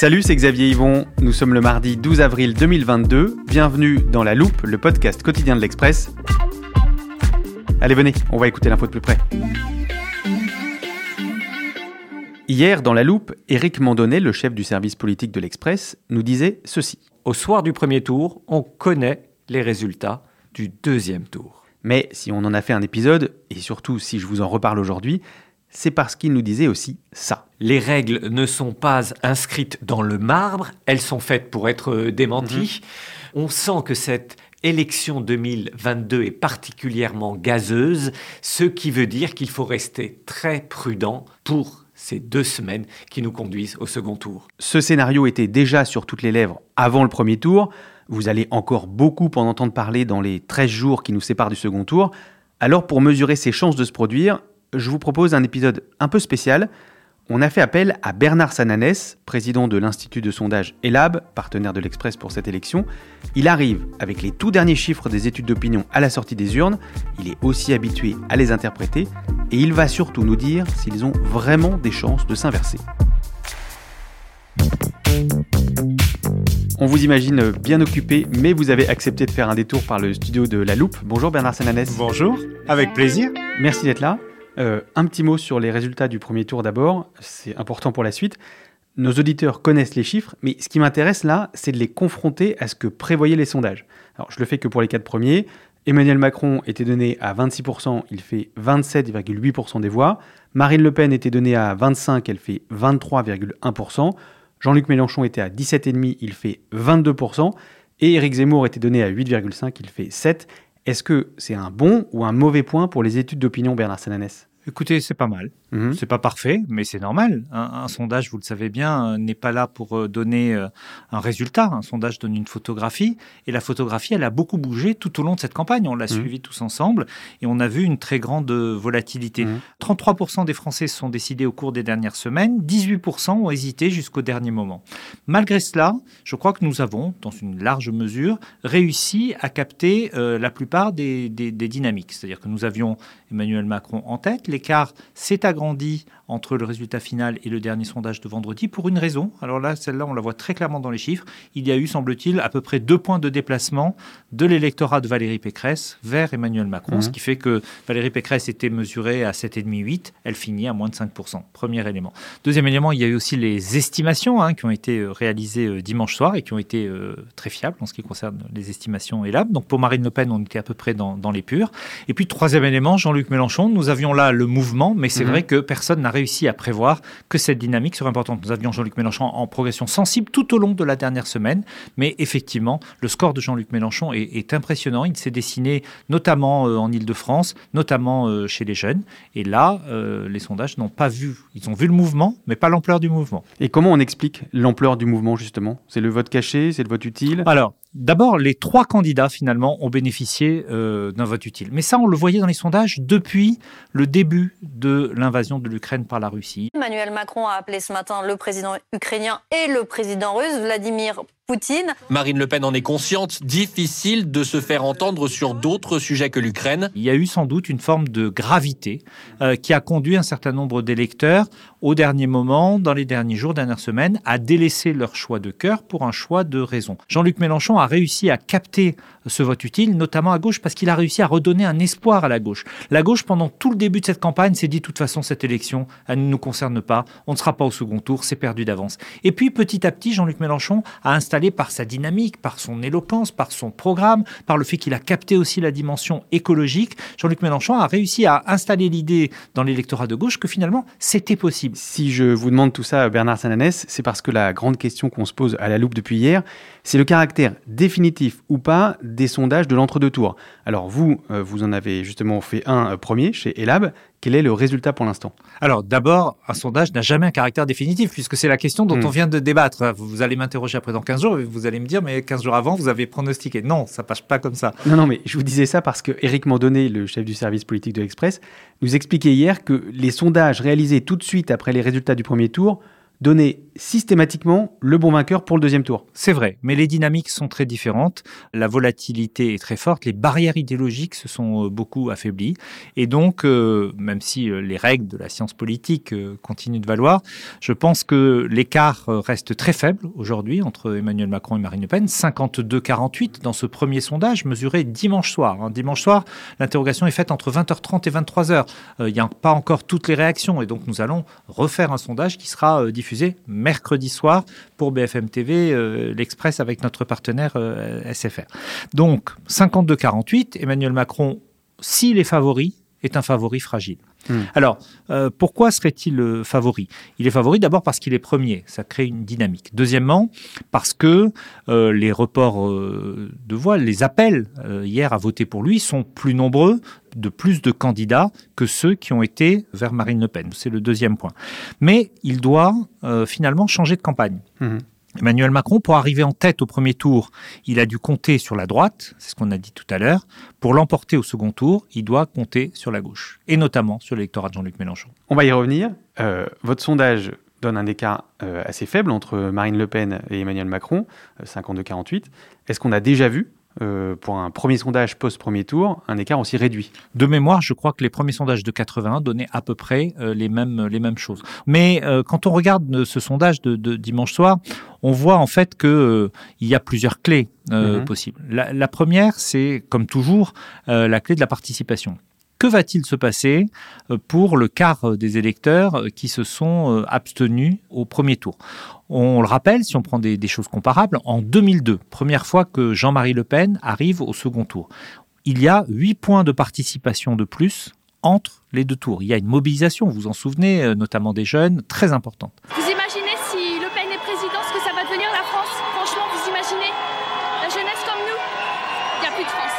Salut, c'est Xavier Yvon. Nous sommes le mardi 12 avril 2022. Bienvenue dans La Loupe, le podcast quotidien de l'Express. Allez, venez, on va écouter l'info de plus près. Hier, dans La Loupe, Éric Mandonnet, le chef du service politique de l'Express, nous disait ceci. Au soir du premier tour, on connaît les résultats du deuxième tour. Mais si on en a fait un épisode, et surtout si je vous en reparle aujourd'hui, c'est parce qu'il nous disait aussi ça. Les règles ne sont pas inscrites dans le marbre, elles sont faites pour être euh, démenties. On sent que cette élection 2022 est particulièrement gazeuse, ce qui veut dire qu'il faut rester très prudent pour ces deux semaines qui nous conduisent au second tour. Ce scénario était déjà sur toutes les lèvres avant le premier tour. Vous allez encore beaucoup en entendre parler dans les 13 jours qui nous séparent du second tour. Alors pour mesurer ses chances de se produire, je vous propose un épisode un peu spécial. On a fait appel à Bernard Sananès, président de l'Institut de sondage ELAB, partenaire de l'Express pour cette élection. Il arrive avec les tout derniers chiffres des études d'opinion à la sortie des urnes, il est aussi habitué à les interpréter, et il va surtout nous dire s'ils ont vraiment des chances de s'inverser. On vous imagine bien occupé, mais vous avez accepté de faire un détour par le studio de La Loupe. Bonjour Bernard Sananès. Bonjour, avec plaisir. Merci d'être là. Euh, un petit mot sur les résultats du premier tour d'abord, c'est important pour la suite. Nos auditeurs connaissent les chiffres, mais ce qui m'intéresse là, c'est de les confronter à ce que prévoyaient les sondages. Alors je le fais que pour les quatre premiers. Emmanuel Macron était donné à 26%, il fait 27,8% des voix. Marine Le Pen était donnée à 25, elle fait 23,1%. Jean-Luc Mélenchon était à 17,5%, il fait 22%. Et Éric Zemmour était donné à 8,5%, il fait 7. Est-ce que c'est un bon ou un mauvais point pour les études d'opinion, Bernard Sananès Écoutez, c'est pas mal. Mhm. C'est pas parfait, mais c'est normal. Un, un sondage, vous le savez bien, euh, n'est pas là pour euh, donner euh, un résultat. Un sondage donne une photographie, et la photographie, elle a beaucoup bougé tout au long de cette campagne. On l'a suivi tous ensemble, et on a vu une très grande volatilité. Mhm. 33% des Français se sont décidés au cours des dernières semaines, 18% ont hésité jusqu'au dernier moment. Malgré cela, je crois que nous avons, dans une large mesure, réussi à capter euh, la plupart des, des- des dynamiques. C'est-à-dire que nous avions Emmanuel Macron en tête. L'écart s'est agrandi agrandie entre le résultat final et le dernier sondage de vendredi pour une raison. Alors là, celle-là, on la voit très clairement dans les chiffres. Il y a eu, semble-t-il, à peu près deux points de déplacement de l'électorat de Valérie Pécresse vers Emmanuel Macron, Mhm. ce qui fait que Valérie Pécresse était mesurée à 7,5-8, elle finit à moins de 5%. Premier élément. Deuxième élément, il y a eu aussi les estimations hein, qui ont été euh, réalisées euh, dimanche soir et qui ont été euh, très fiables en ce qui concerne les estimations ELAB. Donc pour Marine Le Pen, on était à peu près dans, dans les purs. Et puis troisième élément, Jean-Luc Mélenchon, nous avions là le mouvement, mais c'est Mhm. vrai que personne n'a réussi à prévoir que cette dynamique serait importante. Nous avions Jean-Luc Mélenchon en progression sensible tout au long de la dernière semaine, mais effectivement, le score de Jean-Luc Mélenchon est, est impressionnant. Il s'est dessiné notamment euh, en Ile-de-France, notamment euh, chez les jeunes. Et là, euh, les sondages n'ont pas vu. Ils ont vu le mouvement, mais pas l'ampleur du mouvement. Et comment on explique l'ampleur du mouvement justement? C'est le vote caché, c'est le vote utile? Alors, d'abord, les trois candidats, finalement, ont bénéficié euh, d'un vote utile. Mais ça, on le voyait dans les sondages depuis le début de l'invasion de l'Ukraine par la Russie. Emmanuel Macron a appelé ce matin le président ukrainien et le président russe, Vladimir Poutine. Marine Le Pen en est consciente, difficile de se faire entendre sur d'autres sujets que l'Ukraine. Il y a eu sans doute une forme de gravité euh, qui a conduit un certain nombre d'électeurs au dernier moment, dans les derniers jours, dernières semaines, à délaisser leur choix de cœur pour un choix de raison. Jean-Luc Mélenchon a réussi à capter ce vote utile, notamment à gauche, parce qu'il a réussi à redonner un espoir à la gauche. La gauche, pendant tout le début de cette campagne, s'est dit de toute façon, cette élection, elle ne nous concerne pas, on ne sera pas au second tour, c'est perdu d'avance. Et puis, petit à petit, Jean-Luc Mélenchon a installé par sa dynamique, par son éloquence, par son programme, par le fait qu'il a capté aussi la dimension écologique, Jean-Luc Mélenchon a réussi à installer l'idée dans l'électorat de gauche que finalement, c'était possible. Si je vous demande tout ça, Bernard Sananès, c'est parce que la grande question qu'on se pose à la loupe depuis hier, c'est le caractère définitif ou pas des sondages de l'entre-deux tours. Alors vous, euh, vous en avez justement fait un euh, premier chez Elab. Quel est le résultat pour l'instant? Alors d'abord, un sondage n'a jamais un caractère définitif, puisque c'est la question dont Hmm. on vient de débattre. Vous allez m'interroger après dans 15 jours, vous allez me dire, mais 15 jours avant, vous avez pronostiqué. Non, ça passe pas comme ça. Non, non, mais je vous disais ça parce que Éric Mandonnet, le chef du service politique de l'Express, nous expliquait hier que les sondages réalisés tout de suite après les résultats du premier tour donnaient systématiquement le bon vainqueur pour le deuxième tour. C'est vrai, mais les dynamiques sont très différentes. La volatilité est très forte, les barrières idéologiques se sont euh, beaucoup affaiblies. Et donc, euh, même si euh, les règles de la science politique continuent de valoir, je pense que l'écart reste très faible aujourd'hui entre Emmanuel Macron et Marine Le Pen. 52-48 dans ce premier sondage mesuré dimanche soir. hein. Dimanche soir, l'interrogation est faite entre 20h30 et 23h. Euh, Il n'y a pas encore toutes les réactions. Et donc, nous allons refaire un sondage qui sera euh, mercredi soir pour BFM TV, euh, l'Express avec notre partenaire euh, SFR. Donc, 52-48, Emmanuel Macron, s'il est favori, est un favori fragile. Hmm. Alors, euh, pourquoi serait-il euh, favori? Il est favori d'abord parce qu'il est premier, ça crée une dynamique. Deuxièmement, parce que euh, les reports euh, de voix, les appels hier à voter pour lui sont plus nombreux, de plus de candidats que ceux qui ont été vers Marine Le Pen. C'est le deuxième point. Mais il doit finalement changer de campagne. Mhm. Emmanuel Macron, pour arriver en tête au premier tour, il a dû compter sur la droite, c'est ce qu'on a dit tout à l'heure. Pour l'emporter au second tour, il doit compter sur la gauche, et notamment sur l'électorat de Jean-Luc Mélenchon. On va y revenir. Euh, votre sondage donne un écart euh, assez faible entre Marine Le Pen et Emmanuel Macron, euh, 52-48. Est-ce qu'on a déjà vu, euh, pour un premier sondage post-premier tour, un écart aussi réduit De mémoire, je crois que les premiers sondages de 81 donnaient à peu près euh, les, mêmes, les mêmes choses. Mais euh, quand on regarde euh, ce sondage de, de dimanche soir, on voit en fait qu'il il y a plusieurs clés euh, Mhm. possibles. La, la première, c'est comme toujours euh, la clé de la participation. Que va-t-il se passer euh, pour le quart euh, des électeurs euh, qui se sont abstenus au premier tour? On le rappelle, si on prend des, des choses comparables, en 2002, première fois que Jean-Marie Le Pen arrive au second tour, il y a 8 points de participation de plus entre les deux tours. Il y a une mobilisation, vous vous en souvenez, notamment des jeunes, très importante. Vous imaginez si Le Pen est président, ce que ça va devenir la France? Franchement, vous imaginez? La jeunesse comme nous? Il n'y a plus de France.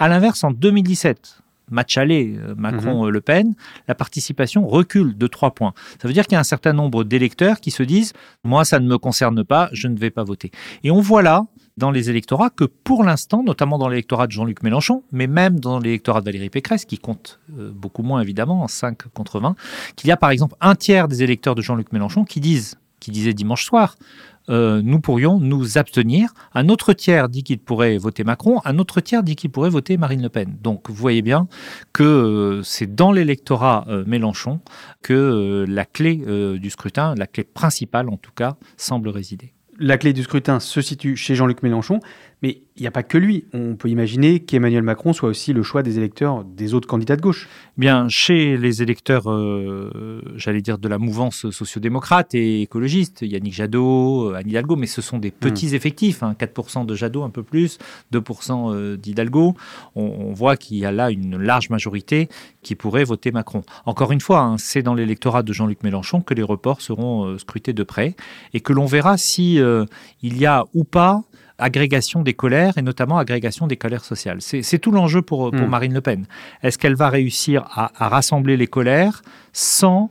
À l'inverse, en 2017, match aller euh, Macron-Le Pen, la participation recule de 3 points. Ça veut dire qu'il y a un certain nombre d'électeurs qui se disent Moi, ça ne me concerne pas, je ne vais pas voter. Et on voit là, dans les électorats, que pour l'instant, notamment dans l'électorat de Jean-Luc Mélenchon, mais même dans l'électorat de Valérie Pécresse, qui compte euh, beaucoup moins évidemment, en 5 contre 20, qu'il y a par exemple un tiers des électeurs de Jean-Luc Mélenchon qui disent, qui disaient dimanche soir, euh, nous pourrions nous abstenir. Un autre tiers dit qu'il pourrait voter Macron, un autre tiers dit qu'il pourrait voter Marine Le Pen. Donc vous voyez bien que euh, c'est dans l'électorat euh, Mélenchon que la clé du scrutin, la clé principale en tout cas, semble résider. La clé du scrutin se situe chez Jean-Luc Mélenchon, mais il n'y a pas que lui. On peut imaginer qu'Emmanuel Macron soit aussi le choix des électeurs des autres candidats de gauche. Bien, chez les électeurs, euh, j'allais dire, de la mouvance sociodémocrate et écologiste, Yannick Jadot, euh, Anne Hidalgo, mais ce sont des petits effectifs, hein, 4% de Jadot, un peu plus, 2% euh, d'Hidalgo. On, on voit qu'il y a là une large majorité qui pourrait voter Macron. Encore une fois, hein, c'est dans l'électorat de Jean-Luc Mélenchon que les reports seront euh, scrutés de près et que l'on verra si euh, il y a ou pas agrégation des colères et notamment agrégation des colères sociales. C'est tout l'enjeu pour, pour Mm. Marine Le Pen. Est-ce qu'elle va réussir à, à rassembler les colères sans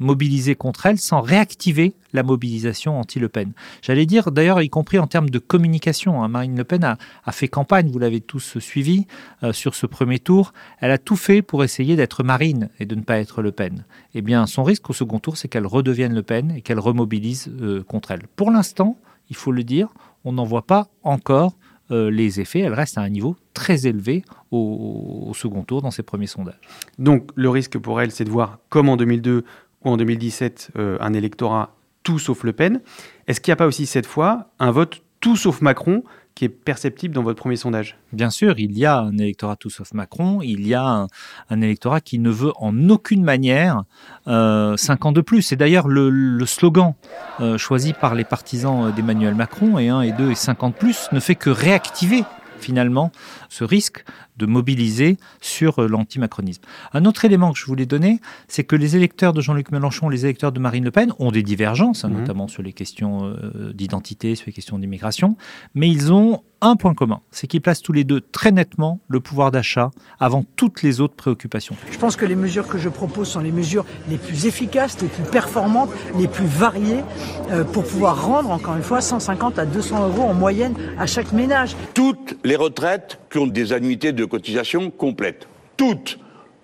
mobiliser contre elle, sans réactiver la mobilisation anti-Le Pen? J'allais dire d'ailleurs, y compris en termes de communication. hein, Marine Le Pen a, a fait campagne, vous l'avez tous suivi euh, sur ce premier tour. Elle a tout fait pour essayer d'être Marine et de ne pas être Le Pen. Eh bien, son risque au second tour, c'est qu'elle redevienne Le Pen et qu'elle remobilise euh, contre elle. Pour l'instant, il faut le dire, on n'en voit pas encore euh, les effets. Elle reste à un niveau très élevé au, second tour dans ses premiers sondages. Donc le risque pour elle, c'est de voir comme en 2002 ou en 2017 euh, un électorat tout sauf Le Pen. Est-ce qu'il n'y a pas aussi cette fois un vote tout sauf Macron qui est perceptible dans votre premier sondage Bien sûr, il y a un électorat tout sauf Macron, il y a un, électorat qui ne veut en aucune manière euh, 5 ans de plus. C'est d'ailleurs le, slogan euh, choisi par les partisans d'Emmanuel Macron, et 1 et 2 et 5 ans de plus, ne fait que réactiver finalement ce risque de mobiliser sur euh, l'antimacronisme. Un autre élément que je voulais donner, c'est que les électeurs de Jean-Luc Mélenchon, les électeurs de Marine Le Pen ont des divergences, hein, mmh. notamment sur les questions euh, d'identité, sur les questions d'immigration, mais ils ont un point commun, c'est qu'ils placent tous les deux très nettement le pouvoir d'achat avant toutes les autres préoccupations. Je pense que les mesures que je propose sont les mesures les plus efficaces, les plus performantes, les plus variées euh, pour pouvoir rendre, encore une fois, 150 à 200 euros en moyenne à chaque ménage. Toutes les retraites qui ont des annuités de cotisation complètes, toutes,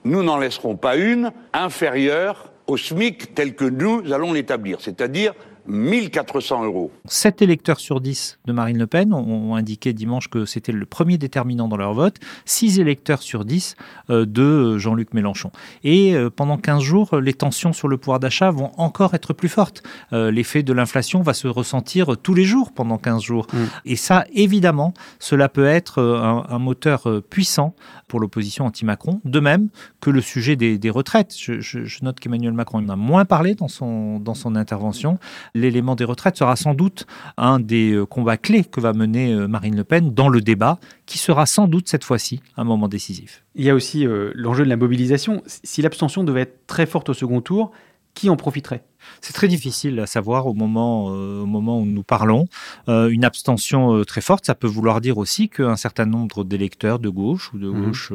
nous n'en laisserons pas une inférieure au SMIC tel que nous allons l'établir, c'est-à-dire 1400 euros. 7 électeurs sur 10 de Marine Le Pen ont indiqué dimanche que c'était le premier déterminant dans leur vote, 6 électeurs sur 10 de Jean-Luc Mélenchon. Et pendant 15 jours, les tensions sur le pouvoir d'achat vont encore être plus fortes. L'effet de l'inflation va se ressentir tous les jours pendant 15 jours. Mmh. Et ça, évidemment, cela peut être un, un moteur puissant pour l'opposition anti-Macron, de même que le sujet des, des retraites. Je, je, je note qu'Emmanuel Macron en a moins parlé dans son, dans son intervention. L'élément des retraites sera sans doute un des combats clés que va mener Marine Le Pen dans le débat, qui sera sans doute cette fois-ci un moment décisif. Il y a aussi euh, l'enjeu de la mobilisation. Si l'abstention devait être très forte au second tour, qui en profiterait? C'est très difficile à savoir au moment, euh, au moment où nous parlons. Euh, une abstention euh, très forte, ça peut vouloir dire aussi qu'un certain nombre d'électeurs de gauche ou de Mhm. gauche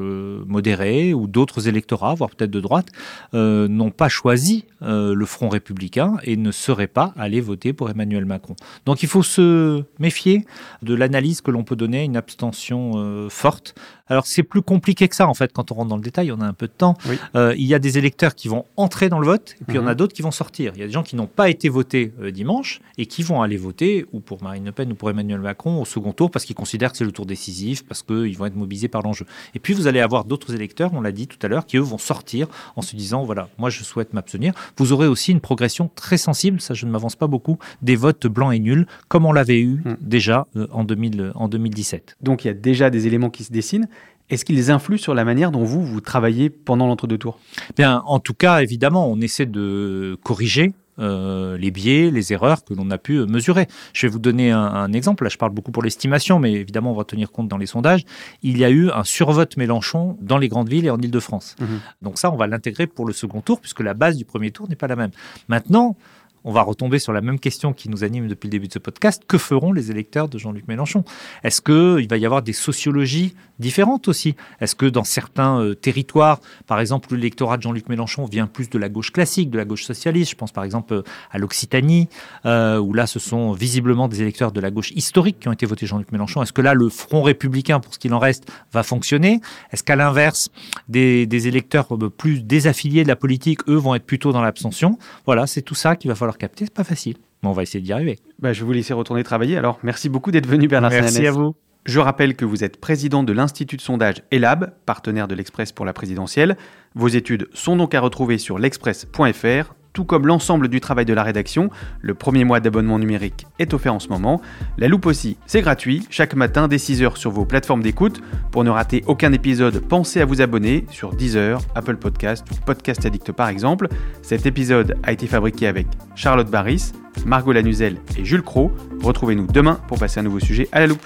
modérée ou d'autres électorats, voire peut-être de droite, n'ont pas choisi le Front républicain et ne seraient pas allés voter pour Emmanuel Macron. Donc il faut se méfier de l'analyse que l'on peut donner à une abstention forte. Alors c'est plus compliqué que ça en fait quand on rentre dans le détail, on a un peu de temps. Oui. Euh, il y a des électeurs qui vont entrer dans le vote et puis il y en Mhm. a d'autres qui vont sortir. Il y a des gens qui n'ont pas été votés euh, dimanche et qui vont aller voter ou pour Marine Le Pen ou pour Emmanuel Macron au second tour parce qu'ils considèrent que c'est le tour décisif, parce qu'ils vont être mobilisés par l'enjeu. Et puis vous allez avoir d'autres électeurs, on l'a dit tout à l'heure, qui eux vont sortir en se disant voilà, moi je souhaite m'abstenir. Vous aurez aussi une progression très sensible, ça je ne m'avance pas beaucoup, des votes blancs et nuls, comme on l'avait eu Mm. déjà euh, en, 2000, en 2017. Donc il y a déjà des éléments qui se dessinent. Est-ce qu'ils influent sur la manière dont vous, vous travaillez pendant l'entre-deux tours Bien, en tout cas, évidemment, on essaie de corriger euh, les biais, les erreurs que l'on a pu euh, mesurer. Je vais vous donner un, un exemple. Là, je parle beaucoup pour l'estimation, mais évidemment, on va tenir compte dans les sondages. Il y a eu un survote Mélenchon dans les grandes villes et en Ile-de-France. Mhm. Donc ça, on va l'intégrer pour le second tour, puisque la base du premier tour n'est pas la même. Maintenant, on va retomber sur la même question qui nous anime depuis le début de ce podcast. Que feront les électeurs de Jean-Luc Mélenchon? Est-ce qu'il va y avoir des sociologies différentes aussi? Est-ce que dans certains euh, territoires, par exemple, l'électorat de Jean-Luc Mélenchon vient plus de la gauche classique, de la gauche socialiste Je pense par exemple euh, à l'Occitanie, euh, où là, ce sont visiblement des électeurs de la gauche historique qui ont été votés Jean-Luc Mélenchon. Est-ce que là, le Front républicain, pour ce qu'il en reste, va fonctionner? Est-ce qu'à l'inverse, des, des électeurs euh, plus désaffiliés de la politique, eux, vont être plutôt dans l'abstention? Voilà, c'est tout ça qu'il va falloir capter. C'est pas facile, mais on va essayer d'y arriver. bah, Je vais vous laisser retourner travailler. Alors merci beaucoup d'être venu Bernard Merci Sananès. à vous. Je rappelle que vous êtes président de l'Institut de sondage ELAB, partenaire de l'Express pour la présidentielle. Vos études sont donc à retrouver sur l'express.fr, tout comme l'ensemble du travail de la rédaction. Le premier mois d'abonnement numérique est offert en ce moment. La loupe aussi, c'est gratuit, chaque matin dès 6h sur vos plateformes d'écoute. Pour ne rater aucun épisode, pensez à vous abonner sur Deezer, Apple Podcast ou Podcast Addict par exemple. Cet épisode a été fabriqué avec Charlotte Barris, Margot Lanuzel et Jules Cro. Retrouvez-nous demain pour passer un nouveau sujet à la loupe.